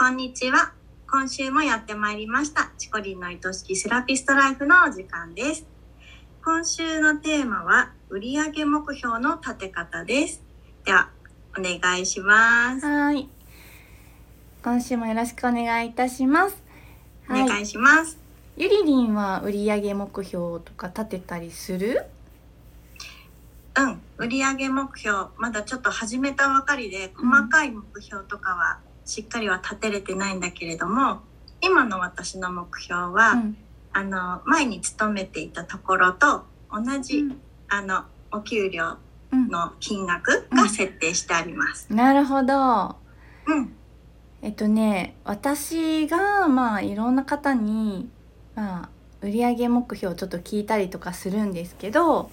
こんにちは。今週もやってまいりました。チコリンの愛しきセラピストライフのお時間です。今週のテーマは、売上目標の立て方です。では、お願いします。はい。今週もよろしくお願いいたします。はい。お願いします。ゆりりんは売上目標とか立てたりする？うん、売上目標、まだちょっと始めたばかりで、細かい目標とかはしっかりは立てれてないんだけれども、今の私の目標は、うん。あの、前に勤めていたところと同じ、うんあの、お給料うんの金額が設定してあります。なるほど。うん、えっとね、私がまあいろんな方にまあ売上目標をちょっと聞いたりとかするんですけど、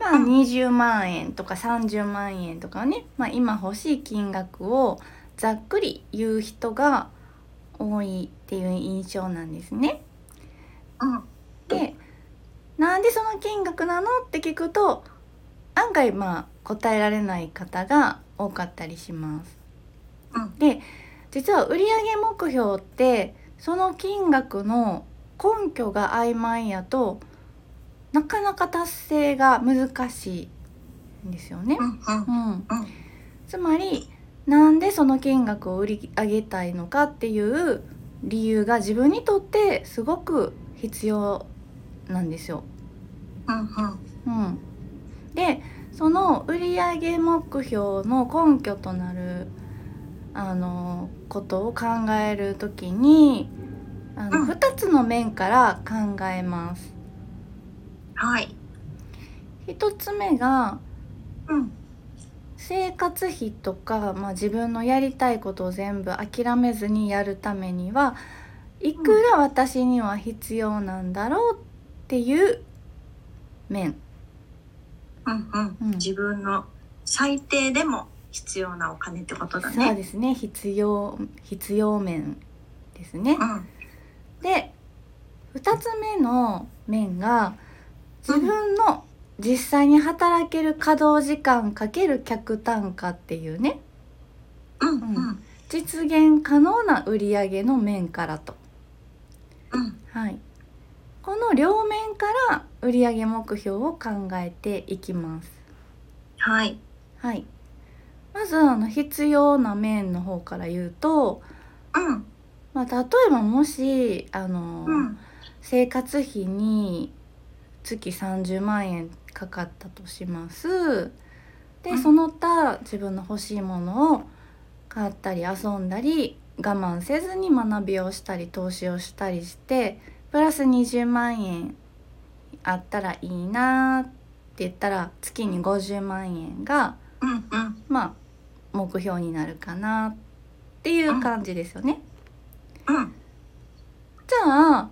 まあうん20万円とか30万円とかね、まあ今欲しい金額をざっくり言う人が多いっていう印象なんですね。うん、でなんでその金額なのって聞くと案外まあ答えられない方が多かったりします。うんで実は売上目標ってその金額の根拠が曖昧やとなかなか達成が難しいんですよねう。ん、うん、つまりなんでその金額を売り上げたいのかっていう理由が自分にとってすごく必要なんですよ。うん、うん、うん、でその売上目標の根拠となるあのことを考えるときにあの、うん2つの面から考えます。はい、1つ目がうん、生活費とか、まあ、自分のやりたいことを全部諦めずにやるためにはいくら私には必要なんだろうっていう面。うん、うん、うん自分の最低でも必要なお金ってことだそうね。ですね必要必要面ですね。うん、で2つ目の面が自分の実際に働ける稼働時間かける客単価っていうね。うん、うん、実現可能な売上の面からと。うん、はい、この両面から売上目標を考えていきます。はい、はい、まずあの必要な面の方から言うと、うん、まあ、例えばもしあの、うん、生活費に月30万円かかったとします。で、うんその他自分の欲しいものを買ったり遊んだり我慢せずに学びをしたり投資をしたりしてプラス20万円あったらいいなって言ったら月に50万円がうん、うん、まあ目標になるかなっていう感じですよね。うん、じゃあ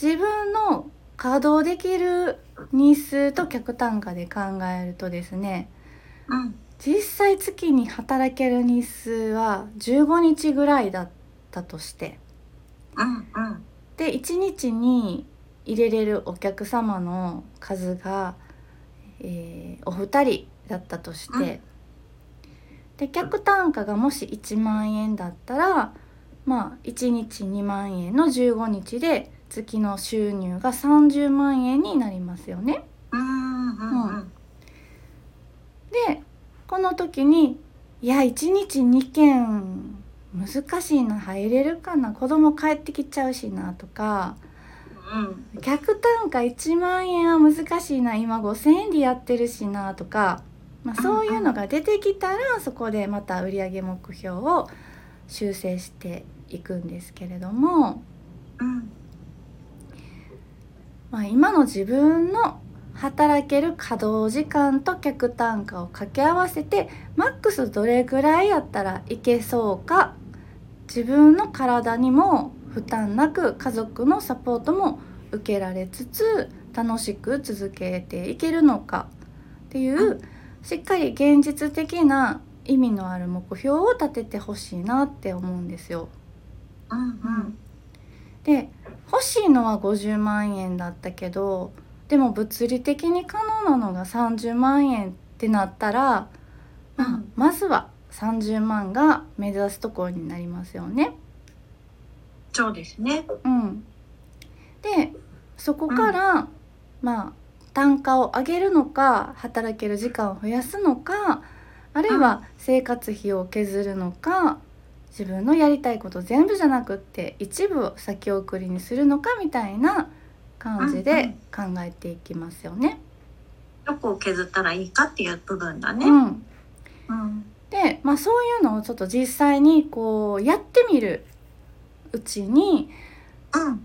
自分の稼働できる日数と客単価で考えるとですねうん、実際月に働ける日数は15日ぐらいだったとしてうん、うん、で1日に入れれるお客様の数が、えーお二人だったとして、で客単価がもし1万円だったらまあ1日2万円の15日で月の収入が30万円になりますよね。うん、うん、でこの時にいや1日2件難しいな入れるかな子供帰ってきちゃうしなとかうん、客単価1万円は難しいな今5,000円でやってるしなとか、まあ、そういうのが出てきたらそこでまた売上目標を修正していくんですけれども、うん、まあ、今の自分の働ける稼働時間と客単価を掛け合わせてマックスどれぐらいやったらいけそうか自分の体にも負担なく家族のサポートも受けられつつ楽しく続けていけるのかっていうしっかり現実的な意味のある目標を立ててほしいなって思うんですよ。うん、うん、で欲しいのは50万円だったけどでも物理的に可能なのが30万円ってなったら、まあうんまずは30万が目指すところになりますよね。そうですね。うん、でそこから、まあ単価を上げるのか働ける時間を増やすのかあるいは生活費を削るのか自分のやりたいこと全部じゃなくって一部を先送りにするのかみたいな感じで考えていきますよね。どこを削ったらいいかっていう部分だね。うん、うん。で、まあ、そういうのをちょっと実際にこうやってみるうちにうん。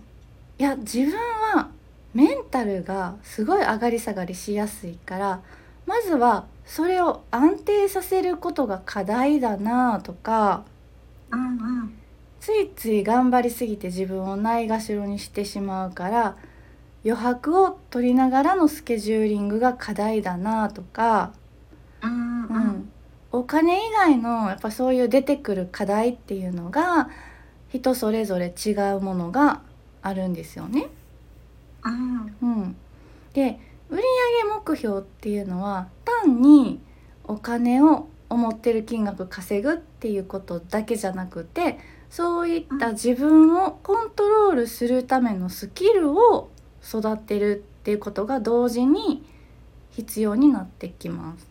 いや自分はメンタルがすごい上がり下がりしやすいからまずはそれを安定させることが課題だなとかうんうん。ついつい頑張りすぎて自分をないがしろにしてしまうから余白を取りながらのスケジューリングが課題だなとか、うんう。うんん、お金以外のやっぱそういう出てくる課題っていうのが人それぞれ違うものがあるんですよね。うん。うん、で売上目標っていうのは単にお金を思ってる金額稼ぐっていうことだけじゃなくてそういった自分をコントロールするためのスキルを育てるっていうことが同時に必要になってきます。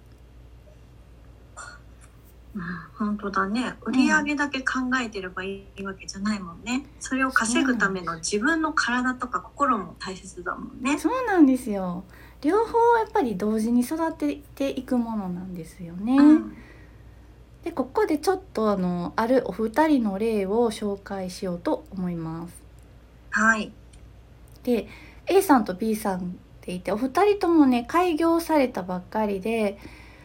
うん本当だね。売り上げだけ考えてればいいわけじゃないもんね。それを稼ぐための自分の体とか心も大切だもんね。そうなんですよ両方やっぱり同時に育てていくものなんですよね。うん。でここでちょっとあのあるお二人の例を紹介しようと思います。はい。で A さんと B さんっていてお二人ともね開業されたばっかりで、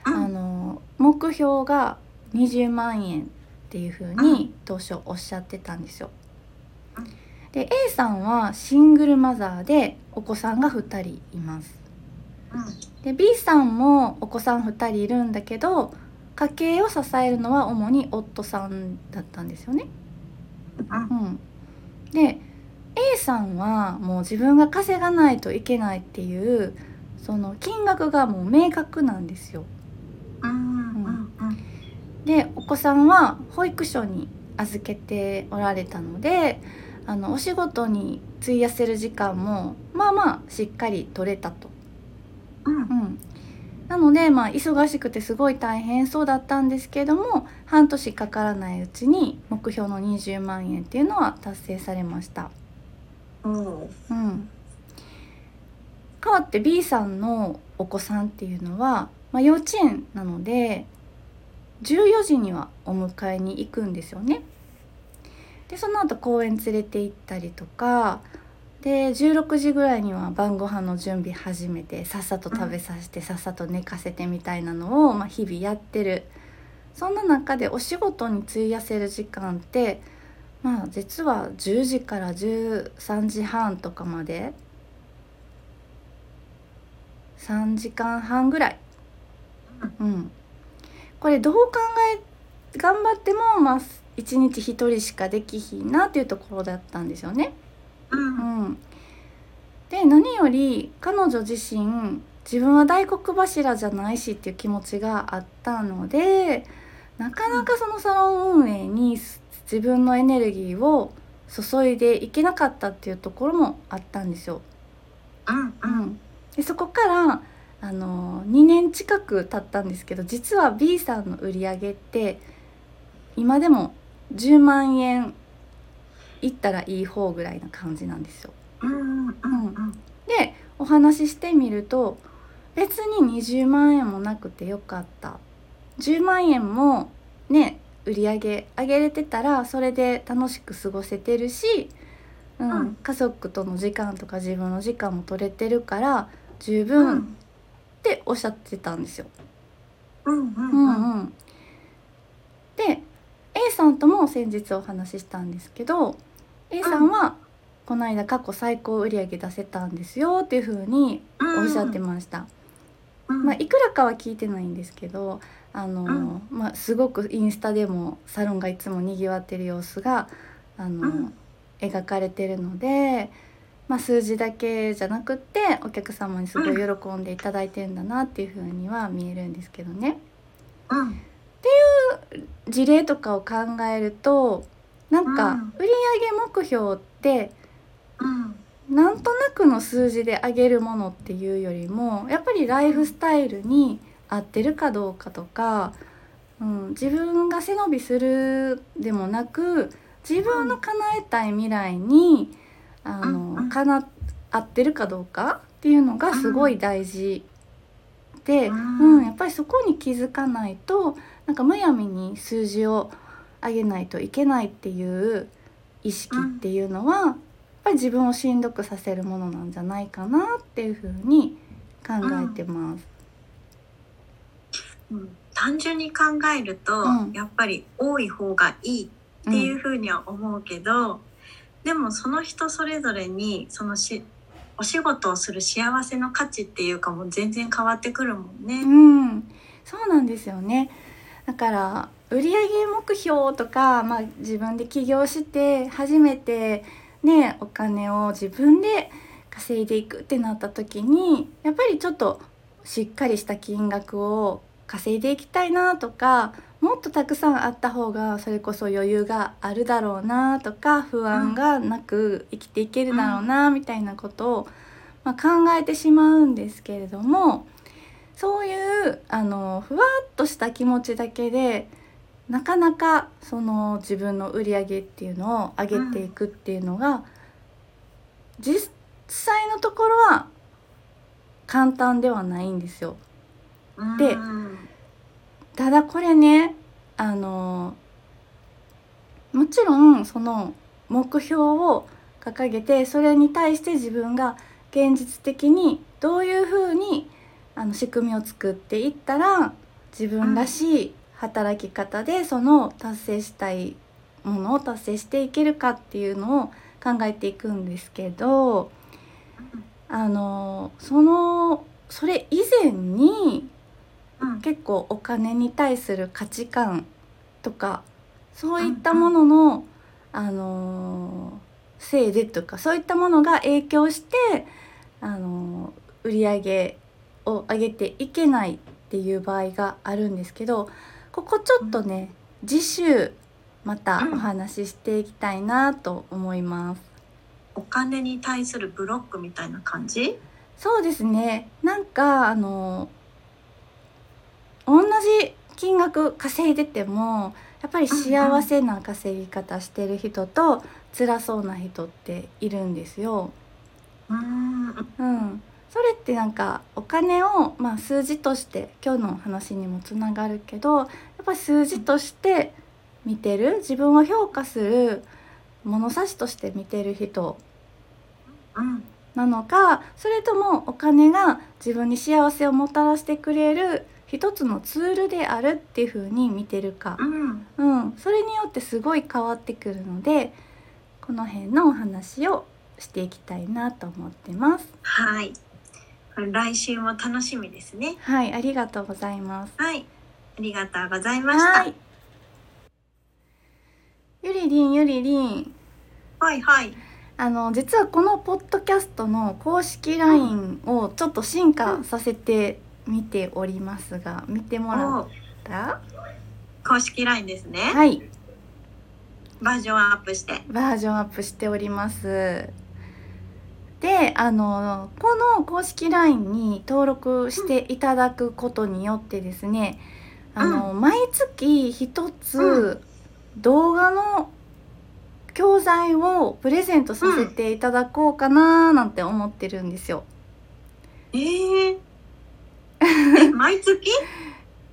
うんあの目標が20万円っていう風に当初おっしゃってたんですようん。で A さんはシングルマザーでお子さんが2人います。うん。で B さんもお子さん2人いるんだけど家計を支えるのは主に夫さんだったんですよね。うん。うん、で A さんはもう自分が稼がないといけないっていうその金額がもう明確なんですよ。うん。でお子さんは保育所に預けておられたのであのお仕事に費やせる時間もまあまあしっかり取れたと。うん。うん、なのでまあ忙しくてすごい大変そうだったんですけども半年かからないうちに目標の20万円っていうのは達成されました。おお。うん、代わって B さんのお子さんっていうのは、まあ、幼稚園なので14時にはお迎えに行くんですよね。でその後公園連れて行ったりとかで16時ぐらいには晩ご飯の準備始めてさっさと食べさせてさっさと寝かせてみたいなのを、まあ、日々やってる。そんな中でお仕事に費やせる時間ってまあ実は10時から13時半とかまで3時間半ぐらい、うん、これどう考え頑張ってもまあ1日1人しかできひんなっていうところだったんですよね。うん。うん、で何より彼女自身自分は大黒柱じゃないしっていう気持ちがあったのでなかなかそのサロン運営に自分のエネルギーを注いでいけなかったっていうところもあったんですよ。うん。ううん。ん、でそこからあの2年近く経ったんですけど実は B さんの売り上げって今でも10万円いったらいい方ぐらいな感じなんですよ。うん。うん。うん。でお話ししてみると別に20万円もなくてよかった10万円もね売り上げ上げれてたらそれで楽しく過ごせてるし、うんうん家族との時間とか自分の時間も取れてるから十う分っん。ておっしゃってたんですよ。うん。ううん。んうん、で A さんとも先日お話ししたんですけど A さんはこの間過去最高売り上げ出せたんですよっていう風におっしゃってました。うん。まあ、いくらかは聞いてないんですけどあの、うんまあ、すごくインスタでもサロンがいつもにぎわってる様子があの、うん描かれてるので、まあ、数字だけじゃなくってお客様にすごい喜んでいただいてんだなっていうふうには見えるんですけどね。うん。事例とかを考えるとなんかうん売上目標ってうん。なんとなくの数字で上げるものっていうよりもやっぱりライフスタイルに合ってるかどうかとか、うん、自分が背伸びするでもなく自分の叶えたい未来にあのかな合ってるかどうかっていうのがすごい大事で、うん。うん、やっぱりそこに気づかないとなんかむやみに数字を上げないといけないっていう意識っていうのは、やっぱり自分をしんどくさせるものなんじゃないかなっていうふうに考えてます。うん単純に考えると、うんやっぱり多い方がいいっていうふうには思うけど、でもその人それぞれにそのしお仕事をする幸せの価値っていうかも全然変わってくるもんね。うん、そうなんですよね。だから売上目標とか、まあ、自分で起業して初めてねお金を自分で稼いでいくってなった時にやっぱりちょっとしっかりした金額を稼いでいきたいなとかもっとたくさんあった方がそれこそ余裕があるだろうなとか不安がなく生きていけるだろうなみたいなことを、まあ、考えてしまうんですけれどもそういうあのふわっとした気持ちだけでなかなかその自分の売り上げっていうのを上げていくっていうのが、実際のところは簡単ではないんですよ。でうんただこれねあのもちろんその目標を掲げてそれに対して自分が現実的にどういうふうにあの仕組みを作っていったら自分らしい働き方でその達成したいものを達成していけるかっていうのを考えていくんですけどあのそのそれ以前にうん。結構お金に対する価値観とかそういったものの、あのーせいでとかそういったものが影響して、あのー売り上げを上げていけないっていう場合があるんですけどここちょっとね次週またお話ししていきたいなと思います。お金に対するブロックみたいな感じ？そうですね。なんかあの同じ金額稼いでてもやっぱり幸せな稼ぎ方してる人と辛そうな人っているんですよ。うん。うん、それってなんかお金を、まあ、数字として今日の話にもつながるけどやっぱり数字として見てる自分を評価する物差しとして見てる人なのかそれともお金が自分に幸せをもたらしてくれる一つのツールであるっていう風に見てるか。う、んうん、それによってすごい変わってくるのでこの辺のお話をしていきたいなと思ってます。はい。来週も楽しみですねはい、ありがとうございます。はいありがとうございましたはい。ゆりりんゆりりん、はいはいあの実はこのポッドキャストの公式 LINE をちょっと進化させてみておりますが、見てもらおった？公式 LINE ですね、はい、バージョンアップしてバージョンアップしております。で、あのこの公式 LINE に登録していただくことによってですね、あの、毎月一つ、う動画の教材をプレゼントさせていただこうかななんて思ってるんですよ。えー、え毎月？い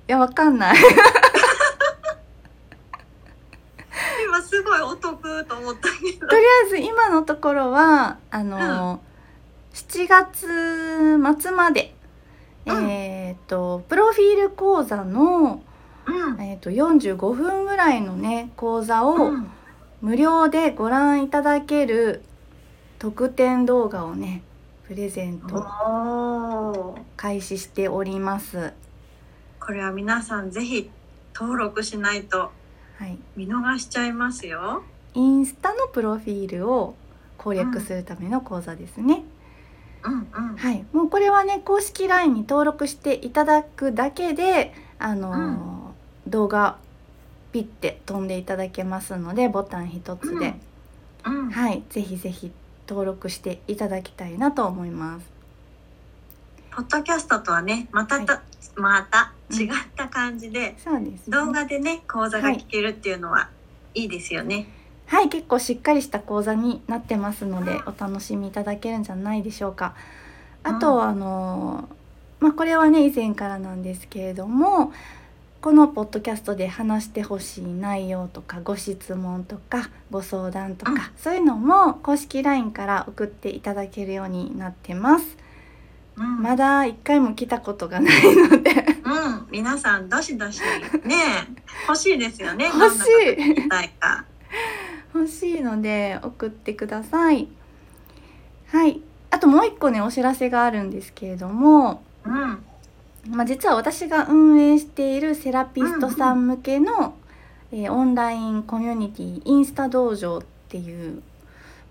やわかんない。今すごいお得と思ったけど。とりあえず今のところはあの、7月末まで、うん。えっ、とプロフィール講座の、うん。えー、と45分ぐらいのね講座をうん。無料でご覧いただける特典動画をねプレゼント開始しております。これは皆さんぜひ登録しないとはい、見逃しちゃいますよ。インスタのプロフィールを攻略するための講座ですね。うんうん。はい、もうこれはね公式 LINE に登録していただくだけであのー動画ピッて飛んでいただけますのでボタン一つで、うん。はいぜひぜひ登録していただきたいなと思います。ポッドキャストとはね、またた、また違った感じで、そうです、ね、動画でね、講座が聞けるっていうのは、い、いですよね。はい。結構しっかりした講座になってますのでお楽しみいただけるんじゃないでしょうか。あと、うんあのまあこれはね以前からなんですけれどもこのポッドキャストで話してほしい内容とかご質問とかご相談とか、うん。そういうのも公式 LINE から送っていただけるようになってます。うん。まだ一回も来たことがないのでうん。皆さん、どしどし、ね、欲しいですよね。欲しい。欲しいので送ってください。はい。あともう一個ねお知らせがあるんですけれども、うん。まあ、実は私が運営しているセラピストさん向けの、えーオンラインコミュニティインスタ道場っていう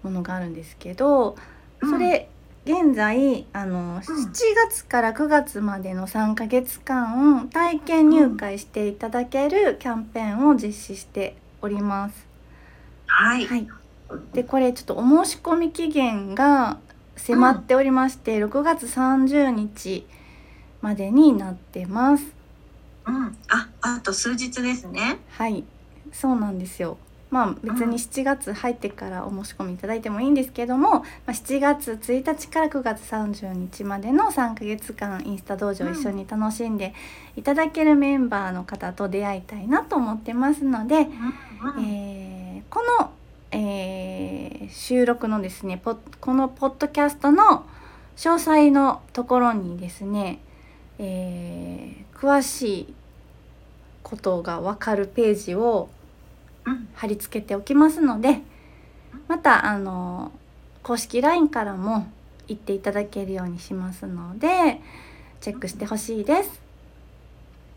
ものがあるんですけどそれ、現在あの7月から9月までの3ヶ月間体験入会していただけるキャンペーンを実施しております。はい。はい、でこれちょっとお申し込み期限が迫っておりまして、6月30日までになってます。うん。あ、あと数日ですね。はい、そうなんですよ。まあ別に7月入ってからお申し込みいただいてもいいんですけども、まあ、7月1日から9月30日までの3ヶ月間インスタ道場を一緒に楽しんでいただけるメンバーの方と出会いたいなと思ってますので、えーこの、えー収録のですねポこのポッドキャストの詳細のところにですね、えー詳しいことがわかるページを。貼り付けておきますのでまたあの公式 LINE からも行っていただけるようにしますのでチェックしてほしいです。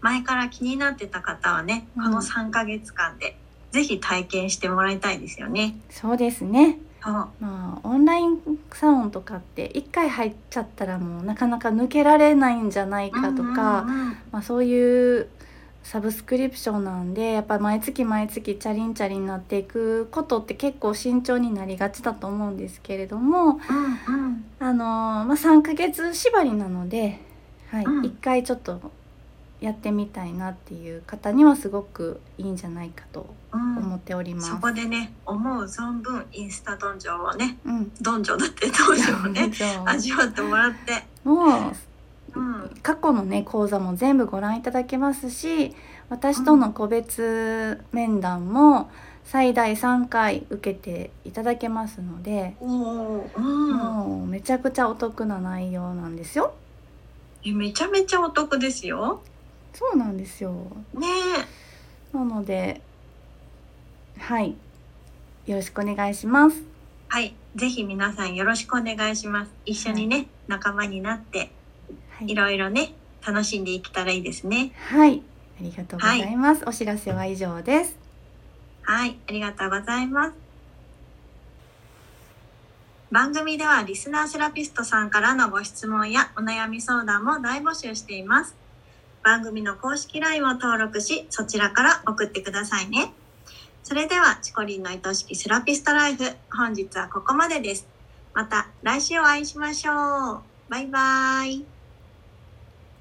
前から気になってた方はね、うんこの3ヶ月間で、ぜひ体験してもらいたいですよね。そうですね。まあオンラインサロンとかって一回入っちゃったらもうなかなか抜けられないんじゃないかとか、うんうんうんまあ、そういうサブスクリプションなんでやっぱ毎月毎月チャリンチャリになっていくことって結構慎重になりがちだと思うんですけれどもうんうん。あのーまあ、3ヶ月縛りなので、はいうん。一回ちょっとやってみたいなっていう方にはすごくいいんじゃないかとうん思っております。そこでね思う存分インスタ道場をねうん、道場だって道場をね味わってもらって、もううん、過去のね講座も全部ご覧いただけますし私との個別面談も最大3回受けていただけますので、うん、もうめちゃくちゃお得な内容なんですよ。えめちゃめちゃお得ですよ。そうなんですよねなのではいよろしくお願いします。はい、ぜひ皆さんよろしくお願いします。一緒にね、仲間になってはいいろいろね楽しんでいけたらいいですね。はい、ありがとうございます。お知らせは以上です。はい、ありがとうございます。番組ではリスナーセラピストさんからのご質問やお悩み相談も大募集しています。番組の公式 LINE を登録し、そちらから送ってくださいね。それでは、チコリンの愛しきセラピストライフ、本日はここまでです。また来週お会いしましょう。バイバイ。